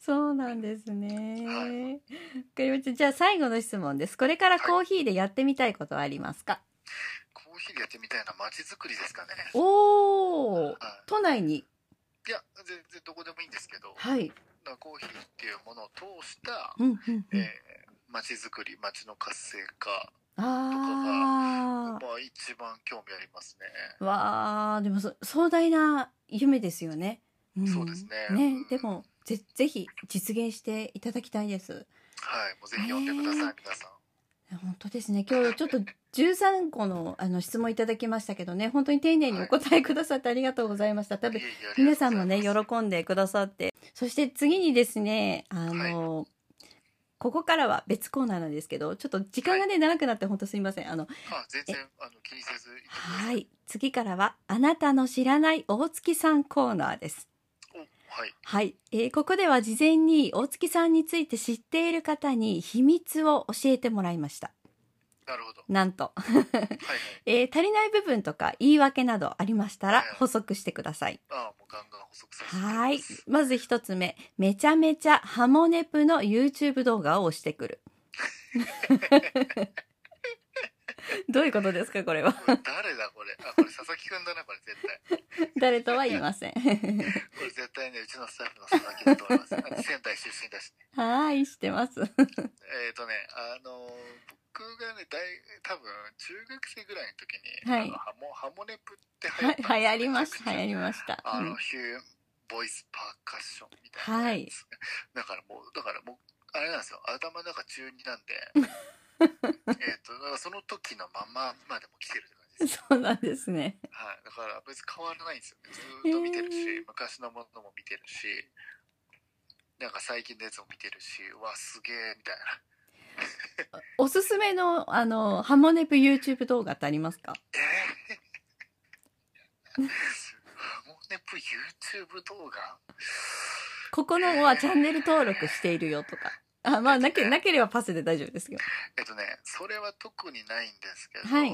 そうなんですね。はわかりました。じゃあ最後の質問です。これからコーヒーでやってみたいことはありますか？コーヒーでやってみたいな街づくりですかね。おお、は都内に？い。いや、全然どこでもいいんですけど、はい。なコーヒーっていうものを通した、うんうんうんえー街づくり街の活性化あまあ一番興味ありますね。あわあでもそ壮大な夢ですよね、ん。そうですね。ねうん。でもぜぜひ実現していただきたいです。はいもうぜひ読んでください、へー。皆さん。本当ですね。今日ちょっと13個のあの質問いただきましたけどね。本当に丁寧にお答えくださってありがとうございました。多分皆さんもね喜んでくださって。そして次にですねあの、ここからは別コーナーなんですけどちょっと時間がね、長くなって本当すみません。あのあ全然あの気にせずはい。次からはあなたの知らない大月さんコーナーです。おはい。はい、えーここでは事前に大月さんについて知っている方に秘密を教えてもらいましたなるほど。なんと、はいはい。えー足りない部分とか言い訳などありましたら補足してください。あもうガンガン補足させていただはい。きますまず一つ目。めちゃめちゃハモネプの YouTube 動画を押してくる。<laughs> どういうことですかこれは？これ誰だこれ？あこれ佐々木くんだなこれ絶対。<laughs> 誰とは言いません。<laughs> これ絶対ねうちのスタッフの佐々木だと思います。あの仙台出身だしね。はい知ってます。えっ、とねあの僕がね大多分中学生ぐらいの時に、はい。あのハモハモネプって流行はったんですよ <laughs> 流行りました <laughs> 流りました。あの、うんヒューボイスパーカッションみたいなやつ、だからもうだからもうあれなんですよ。頭の中中二なんで。<laughs> えっとだからその時のまままでも来てるって感じです。そうなんですね。はい、だから別に変わらないんですよね。ずーっと見てるし、へー昔のものも見てるしなんか最近のやつも見てるしうわすげえみたいなおすすめのあのハモネプ YouTube 動画ってありますか？えー、ハモネプ YouTube 動画？ここのはチャンネル登録しているよとか。あまあなけなければパスで大丈夫ですよえっとねそれは特にないんですけど、はい。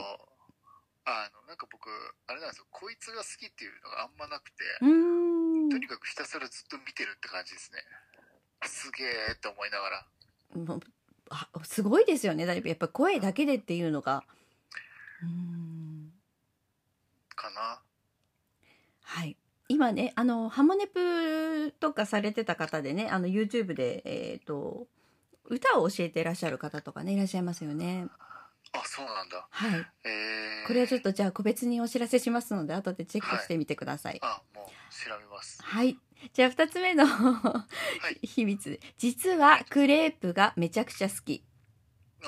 あのなんか僕あれなんですよ。こいつが好きっていうのがあんまなくて、ん。とにかくひたすらずっと見てるって感じですね。すげえって思いながらすごいですよね。だいぶやっぱ声だけでっていうのが。うーんかな。はい。今ねあのハモネプとかされてた方でねあの YouTube でえっ、と歌を教えていらっしゃる方とかねいらっしゃいますよね。あそうなんだ。はい。えー、これはちょっとじゃあ個別にお知らせしますので後でチェックしてみてください。あもう調べます。はい、じゃあ2つ目の <laughs> い。秘密。実はクレープがめちゃくちゃ好き。<laughs>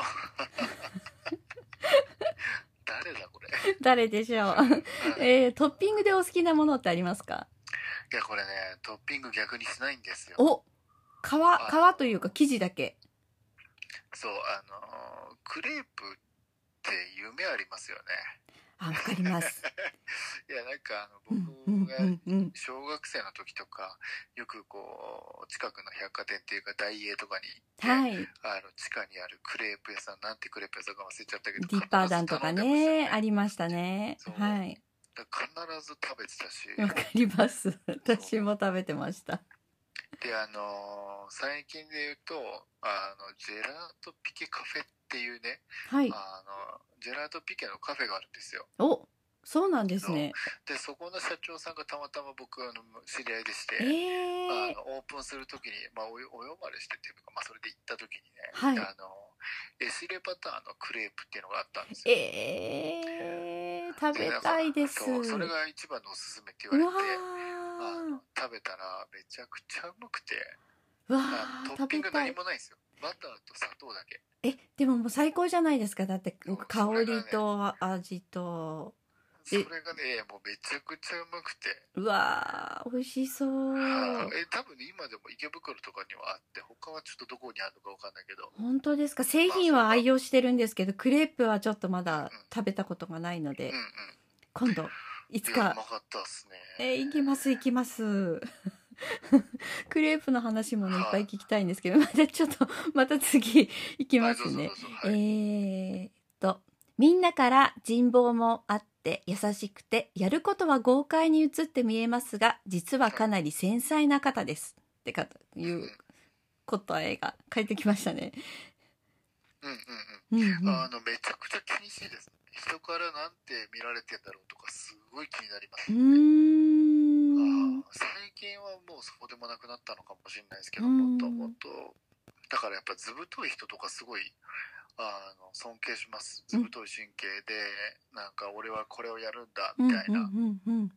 誰だこれ？誰でしょう、<laughs> えー、トッピングでお好きなものってありますか？いやこれねトッピング逆にしないんですよ。お皮皮というか生地だけ。そうあのークレープって夢ありますよねあわかります。<laughs> いやなんかあうんのうん僕が小学生の時とかよくこう近くの百貨店っていうかダイエーとかにはい。あの地下にあるクレープ屋さんなんてクレープ屋さんか忘れちゃったけデどィッパー団とかねありりましたね。はい。必ず食べてたし。わかります。私も食べてましたであのー最近で言うとあのジェラートピケカフェっていうね、はい。あのジェラートピケのカフェがあるんですよ。おそうなんですね。でそこの社長さんがたまたま僕あの知り合いでして、えー。あのオープンする時に、まあ、おお呼ばれしてっていうか、まあ、それで行った時にね、はい。あのエシレパターンのクレープっていうのがあったんですよ。えー、食べたいです。それが一番のおすすめってう言わわれて食べたらめちゃくちゃうまくて。うわあートッピング何もないんですよ。バターと砂糖だけ。えでももう最高じゃないですか？だって香りと味と。それがねもうめちゃくちゃうまくて、うわー美味しそう。はいえ多分ね今でも池袋とかにはあって他はちょっとどこにあるのかわかんないけど。本当ですか？製品は愛用してるんですけどクレープはちょっとまだうん。食べたことがないので。うんうん。今度いつか。うまかったっすね。えー行きます行きます。<laughs> クレープの話もねい。っぱい聞きたいんですけど <laughs> またちょっとまた次行きますね。はいえはい。ーっとみんなから人望もあって優しくてやることは豪快に映って見えますが実はかなり繊細な方です。ってかいう答えが返ってきましたね。うんうんうん。うんうん、あのめちゃくちゃ気にしいです人からなんて見られてんだろうとかすごい気になります。うーん。ん最近はもうそうでもなくなったのかもしれないですけど、うん。もっともっと。だからやっぱ図太い人とかすごいあの尊敬します。図太い神経で、なんか俺はこれをやるんだうんみたいな。うんうんうん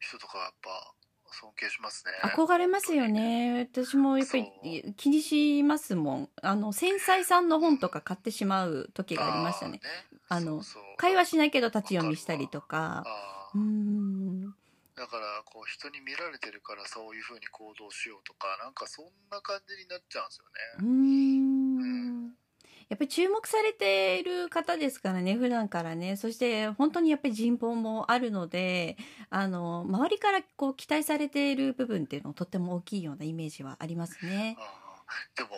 人とかやっぱ尊敬しますね。憧れますよね。私もやっぱり気にしますもん。あの繊細さんの本とか買ってしまう時がありましたね。あーあのそうそう。会話しないけど立ち読みしたりとか。あー。うん。だからこう人に見られてるからそういう風に行動しようとかなんかそんな感じになっちゃうんですようね。やっぱり注目されている方ですからね普段からねそして本当にやっぱり人望もあるのであの周りからこう期待されている部分っていうのはとっても大きいようなイメージはありますね。でも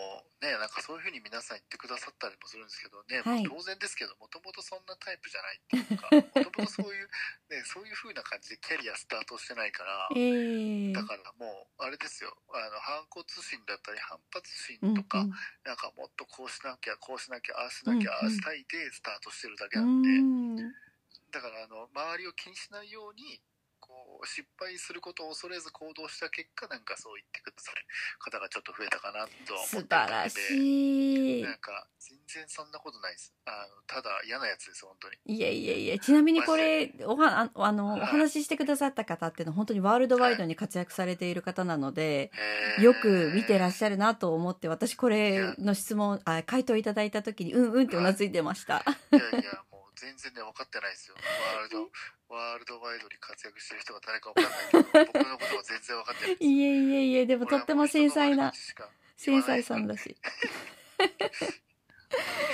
ねなんかそういう風に皆さん言ってくださったりもするんですけどね、はい。当然ですけどもともとそんなタイプじゃないっていうかもともとそういう、ね、そういう風な感じでキャリアスタートしてないから。ええだからもうあれですよ。あの反骨心だったり反発うん心とか、なんかもっとこうしなきゃこうしなきゃああしなきゃ、うんうん。ああしたいでスタートしてるだけうなんで、ん。だからあの周りを気にしないようにこう失敗することを恐れず行動した結果なんかそう言ってくださる方がちょっと増えたかなとは思素晴ってるだらしい。なんか全然そんなことないです。あのただ嫌なやつです本当に。いやいやいやちなみにこれおはああのお話ししてくださった方っていうのは本当にワールドワイドに活躍されている方なのでへー。よく見てらっしゃるなと思って私これの質問あ回答いただいた時にうんうんってうなずいてました。いやいやもう全然ね分かってないですよ。ワールド <laughs> ワールドワイドに活躍してる人が誰か分かんないけど僕のことは全然分かってないいえいえいえでもとっても繊細な繊細繊さんだし。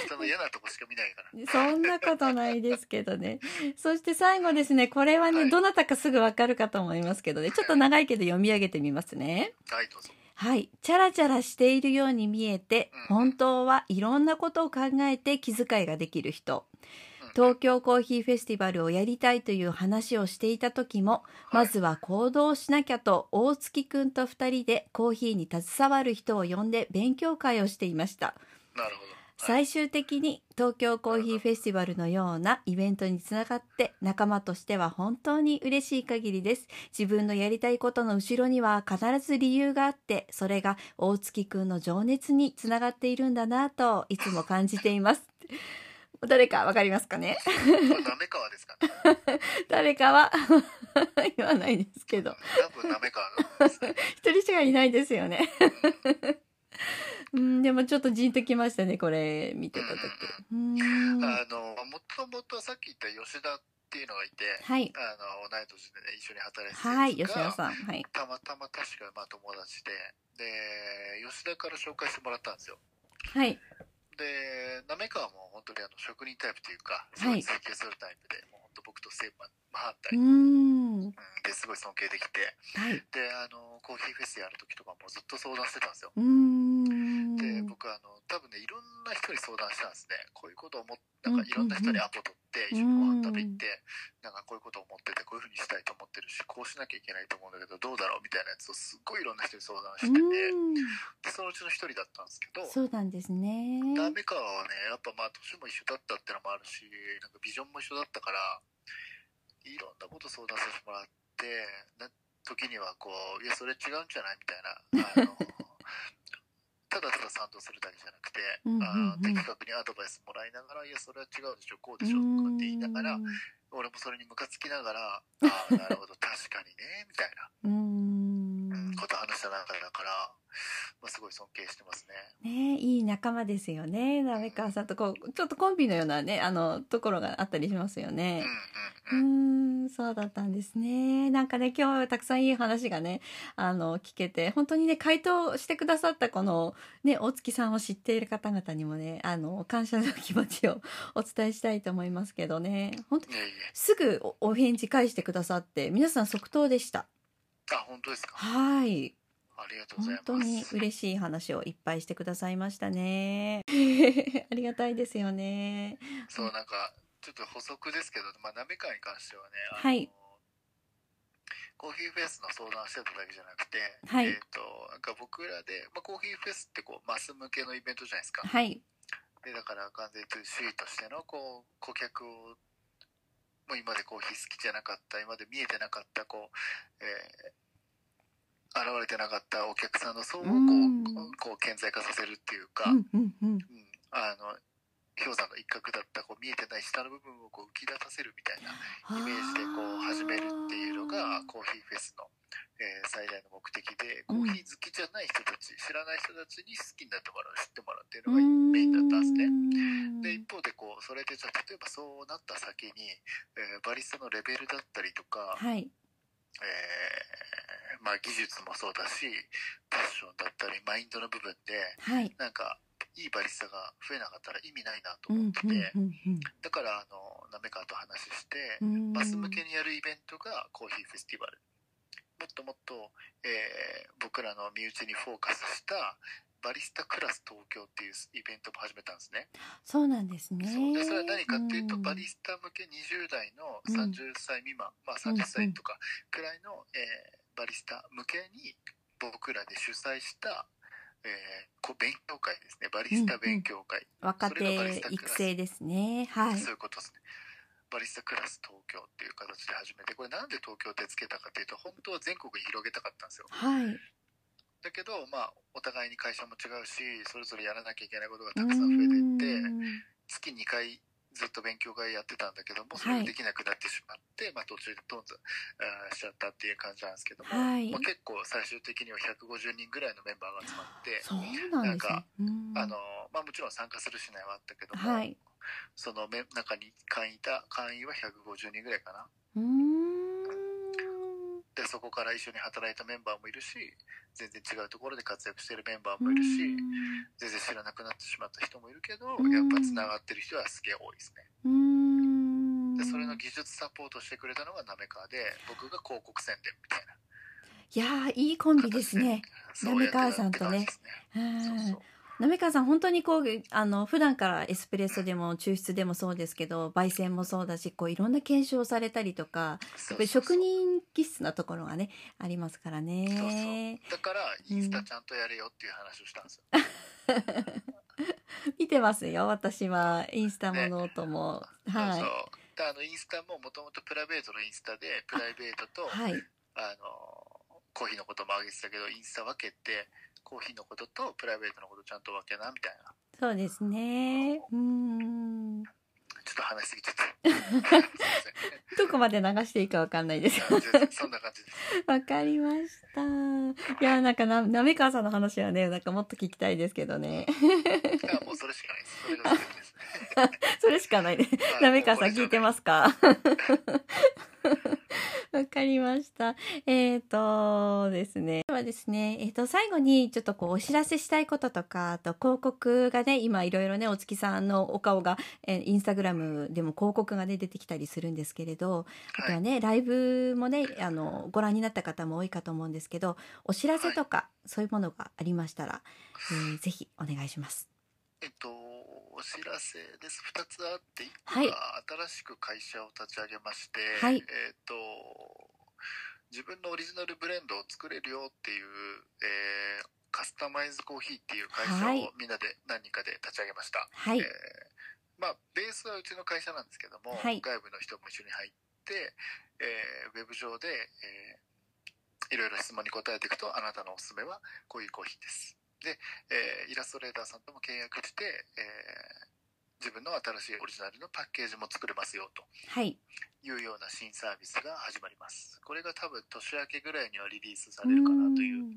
人の嫌なとこしか見ないから。そんなことないですけどね。そして最後ですねこれはね、はい。どなたかすぐわかるかと思いますけどね。ちょっと長いけど読み上げてみますね。はいどうぞ。はい。チャラチャラしているように見えて、うん。本当はいろんなことを考えて気遣いができる人。うん。東京コーヒーフェスティバルをやりたいという話をしていた時も、まずは行動しなきゃと大月くんと二人でコーヒーに携わる人を呼んで勉強会をしていました。なるほど。はい。最終的に東京コーヒーフェスティバルのようなイベントにつながって仲間としては本当に嬉しい限りです。自分のやりたいことの後ろには必ず理由があってそれが大月くんの情熱につながっているんだなといつも感じています誰かわかりますかね？これなめ川ですかね？<laughs> 誰かは？<laughs> 言わないですけど。多分なめ川なんですね。<laughs> 一人しかいないですよね。うんでもちょっとジンときましたねこれ見てた時。うん。あのもともとさっき言った吉田っていうのがいてはい。あの同い年でね一緒に働いてたはい吉田さんはい。たまたま確かまあ友達で。で吉田から紹介してもらったんですよ。はいで滑川も本当にあの職人タイプというかすはい。ごい追求するタイプで、もう本当僕と正真反う対、ーうん。ん。ですごい尊敬できて。はい。であのコーヒーフェスやる時とかもずっと相談してたんですよ。うーん。で僕あの多分ねいろんな人に相談したんですね。こういうことを思っなんかいろんな人にアポ取って一緒にご飯食べ行ってなんかこういうことを思っててこういうふうにしたいと思ってるしこうしなきゃいけないと思うんだけどどうだろうみたいなやつをすっごいいろんな人に相談うしててでそのうちの一人だったんですけどそうなんですね。滑川はねやっぱまあ年も一緒だったってのもあるしなんかビジョンも一緒だったからいろんなこと相談させてもらってな時にはこういやそれ違うんじゃない？みたいな。あの <laughs> ただただ賛同するだけじゃなくて、うんうんうん。あの的確にアドバイスもらいながらいやそれは違うでしょこうでしょとかって言いながらう俺もそれにムカつきながらああなるほど確かにねみたいなこと話した中だから、まあ、すごい尊敬してますね。ねいい仲間ですよね。鍋川さんとこうちょっとコンビのようなねあのところがあったりしますようんねううん。うんーんそうだったんですね。なんかね今日はたくさんいい話がねあの聞けて本当にね回答してくださったこのね大月さんを知っている方々にもねあの感謝の気持ちを <laughs> お伝えしたいと思いますけどね。本当いえいえ。すぐおお返事返してくださって皆さん即答でしたあ本当ですか？はい。ありがとうござい本ます。当に嬉しい話をいっぱいしてくださいましたね。<laughs> ありがたいですよね。そうなんかちょっと補足ですけど、まあ、なめかに関してはね、はい。コーヒーフェスの相談してただけじゃなくて、はい。えっ、となんか僕らで、まあ、コーヒーフェスってこうマス向けのイベントじゃないですか。はい。でだから完全に主義としてのこう顧客をもう今までコーヒー好きじゃなかった今まで見えてなかったこう、えー現れてなかったお客さんの層をこう,、うん。こう顕在化させるっていうか、うんうんうん。うん。あの氷山の一角だったこう見えてない下の部分をこう浮き出させるみたいなイメージでこう始めるっていうのがコーヒーフェスの、えー最大の目的でコーヒー好きじゃない人たち、知らない人たちに好きになってもらう知ってもらうっていうのがメインだったんですね。で一方でこうそれでじゃあ例えばそうなった先に、えーバリスタのレベルだったりとか、はい。えーまあ、技術もそうだしパッションだったりマインドの部分ではい。なんかいいバリスタが増えなかったら意味ないなとうんうん思ってて、うん。だからあのなめかと話して、うん。マス向けにやるイベントがコーヒーフェスティバル。もっともっと、えー僕らの身内にフォーカスしたバリスタクラス東京っていうイベントも始めたんですね。そうなんですね。そう。でそれは何かっていうと、ん。バリスタ向け20代のうん。30歳未満、まあ、30歳とかくらいの、えーバリスタ向けに僕らで主催した、えーこう勉強会ですね。バリスタ勉強会、若それがバリス手タクラス育成ですね。はい。そういうことですね。バリスタクラス東京っていう形で始めてこれなんで東京ってつけたかっていうと本当は全国に広げたかったんですよ。はい。だけどまあお互いに会社も違うしそれぞれやらなきゃいけないことがたくさん増えていってうん。月2回ずっと勉強会やってたんだけどもそはい。れができなくなってしまって、まあ、途中でどんどんあーしちゃったっていう感じなんですけども、はい。まあ、結構最終的には150人ぐらいのメンバーが集まってそうなんですね。うん。あのまあ、もちろん参加するしないはあったけども、はい。そのめ中に会員いた会員は150人ぐらいかな。うーんでそこから一緒に働いたメンバーもいるし全然違うところで活躍してるメンバーもいるし全然知らなくなってしまった人もいるけどうんやっぱつながってる人はすげえ多いですね。でそれの技術サポートしてくれたのがなめかで僕が広告宣伝みたいな。いやーいいコンビですね。<laughs> 滑川さんとね。そうそうなめかさん本当にこうあの普段からエスプレッソでも抽出でもそうですけど焙煎もそうだしこういろんな研修をされたりとかやっぱり職人気質なところがねありますからね。だからインスタちゃんとやれよっていう話をしたんですよ、<laughs> 見てますよ私は。インスタもノートも、はい。そうそう。であのインスタももともとプライベートのインスタでプライベートとはい。あのコーヒーのこともあげてたけどインスタ分けてコーヒーのこととプライベートのことちゃんと分けなみたいな。そうですね。うーん。ちょっと話しすぎちゃった。<laughs> どこまで流していいかわかんないです。そんな感じです。わかりました。いやなんかななめかわさんの話はねなんかもっと聞きたいですけどね。もうそれしかないです。それが <laughs> それしかないね。はい。なめかわさん聞いてすますか？<laughs> わかりました。えっ、とですね。ではですね、えっ、と、最後にちょっとこうお知らせしたいこととか、あと広告がね、今いろいろね、お月さんのお顔が、えーインスタグラムでも広告がね、出てきたりするんですけれど、あとはね、ライブもね、あの、ご覧になった方も多いかと思うんですけど、お知らせとか、そういうものがありましたら、えーぜひお願いします。えっとお知らせです。2つあって1個は新しく会社を立ち上げまして、はい。えっと自分のオリジナルブレンドを作れるよっていう、えーカスタマイズコーヒーっていう会社はい。をみんなで何人かで立ち上げました、はい。えー。まあベースはうちの会社なんですけども、はい。外部の人も一緒に入って、えーウェブ上で、えーいろいろ質問に答えていくとあなたのおすすめはこういうコーヒーですで、えーイラストレーターさんとも契約して、えー自分の新しいオリジナルのパッケージも作れますよとはい。いうような新サービスが始まりますこれが多分年明けぐらいにはリリースされるかなという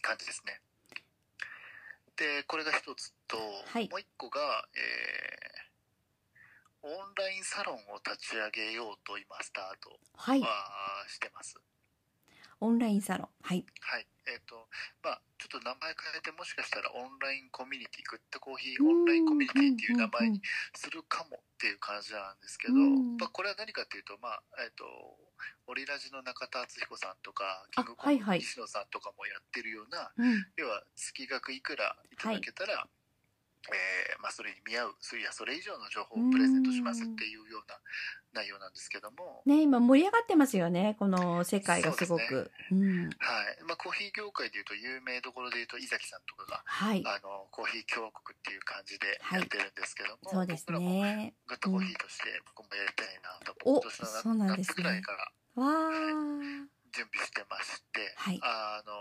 感じですねでこれが一つと、はいもう一個が、えーオンラインサロンを立ち上げようと今スタートはい。はしてますオンラインサロン。はい。はいえっ、とまあちょっと名前変えてもしかしたらオンラインコミュニティグッドコーヒーオンラインコミュニティっていう名前にするかもっていう感じなんですけど、うんまあ、これは何かっていうとまあえっ、とオリラジの中田敦彦さんとかキあングコン西野さんとかもやってるような、うん。要は月額いくらいただけたら、えーまあ、それに見合うそれやそれ以上の情報をプレゼントしますっていうような内容なんですけども、ね、今盛り上がってますよね。この世界がすごく。うん。はいまあ、コーヒー業界でいうと有名どころでいうと井崎さんとかがはい。あのコーヒー共和国っていう感じでやってるんですけども、そうですね。グッドコーヒーとして僕もやりたいなと、お今年のそうなんですね夏ぐらいからわあ。準備してまして、はい。あの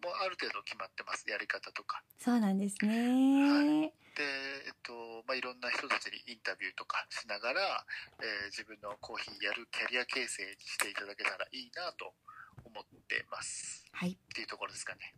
もうある程度決まってますやり方とか。そうなんですね、はで、えっとまあ、いろんな人たちにインタビューとかしながら、えー自分のコーヒーやるキャリア形成していただけたらいいなと思ってます。はい。っていうところですかね。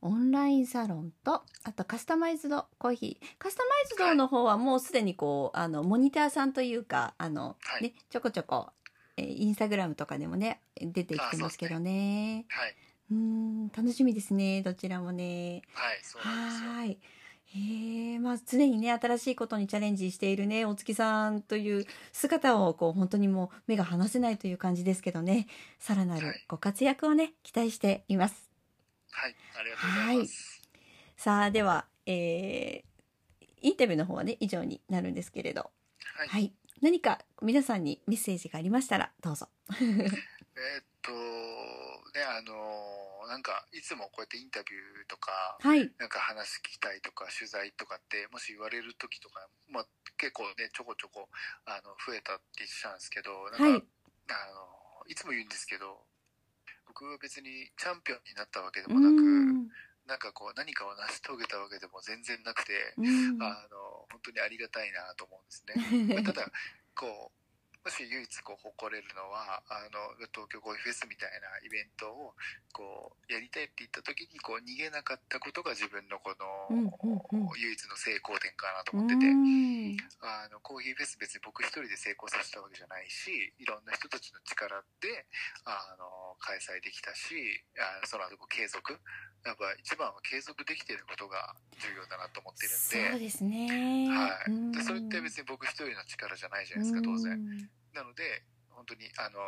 オンラインサロンとあとカスタマイズドコーヒー。カスタマイズドの方はもうすでにこうあのモニターさんというかあの、はい。ねちょこちょこ、えーインスタグラムとかでもね出てきてますけどね。はい。うーん楽しみですねどちらもね。はいそうなんですへえまあ常にね新しいことにチャレンジしているね大月さんという姿をこう本当にもう目が離せないという感じですけどね。さらなるはい。ご活躍をね期待しています。はいありがとうございます、さあでは、えーインタビューの方はね以上になるんですけれど。はい。はい何か皆さんにメッセージがありましたらどうぞ。えーっとねあのなんかいつもこうやってインタビューとかはい。なんか話聞きたいとか取材とかってもし言われる時とか、まあ、結構ねちょこちょこあの増えたってしたんですけどなんか、はい。あのいつも言うんですけど僕は別にチャンピオンになったわけでうもなくんなんかこう何かを成し遂げたわけでも全然なくて、うんあの本当にありがたいなと思うんですね。<laughs> まあただこうもし唯一こう誇れるのはあの東京ゴイフェスみたいなイベントをこうやりたいって言った時にこう逃げなかったことが自分のこの、うんうんうん。唯一の成功点かなとう思ってて、ん。あのコーヒーフェス別に僕一人で成功させたわけじゃないしいろんな人たちの力であの開催できたしあその後継続。やっぱ一番は継続できていることが重要だなと思ってるんで。そうですね。はい、うん。でそれって別に僕一人の力じゃないじゃないですか当然。うんなので本当にあの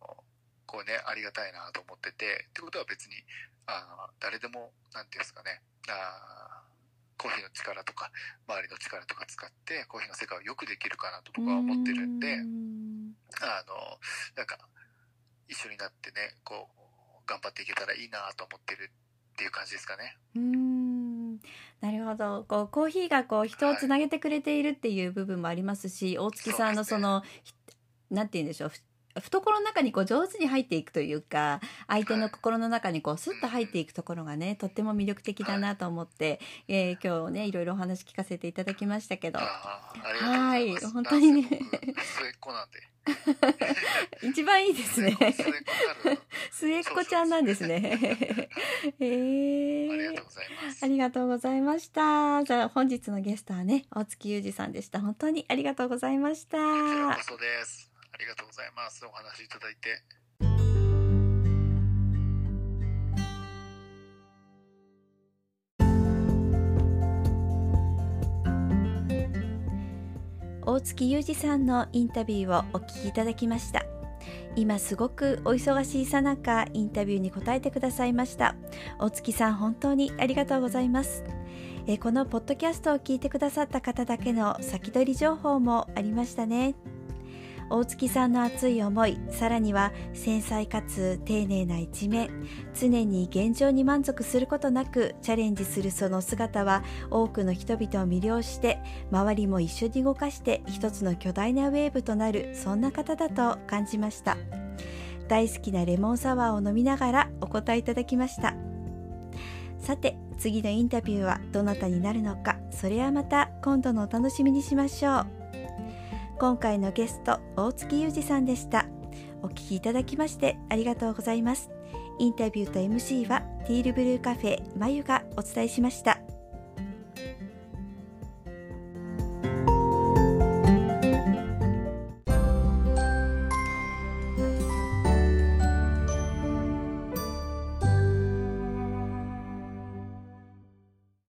ーこうねありがたいなと思っててってことは別にあー誰でもなんていうんですかねあーコーヒーの力とか周りの力とか使ってコーヒーの世界をよくできるかなと僕は思ってるんでうん。あのなんか一緒になってねこう頑張っていけたらいいなと思ってるっていう感じですかね。うーんなるほど。こうコーヒーがこう人をつなげてくれているっていう部分もありますし、大月さんのその、ひなんて言うんでしょうふ懐の中にこう上手に入っていくというか相手の心の中にこうスッと入っていくところがねとっても魅力的だなと思って、えー今日ねいろいろお話聞かせていただきましたけど。はい本当にね。末っ子なんで。<laughs> 一番いいですね。末っ子ちゃんなんですね。えー。ありがとうございます。ありがとうございました。じゃあ本日のゲストはね、大月裕二さんでした。本当にありがとうございました。こちらこそです。ありがとうございます。お話いただいて。大月裕二さんのインタビューをお聞きいただきました。今すごくお忙しいさなかインタビューに答えてくださいました。大月さん本当にありがとうございます。えこのポッドキャストを聞いてくださった方だけの先取り情報もありましたね。大月さんの熱い思い、さらには繊細かつ丁寧な一面、常に現状に満足することなくチャレンジするその姿は多くの人々を魅了して周りも一緒に動かして一つの巨大なウェーブとなるそんな方だと感じました。大好きなレモンサワーを飲みながらお答えいただきました。さて次のインタビューはどなたになるのかそれはまた今度のお楽しみにしましょう。今回のゲスト大月裕二さんでした。お聞きいただきましてありがとうございます。インタビューと MC はティールブルーカフェまゆがお伝えしました。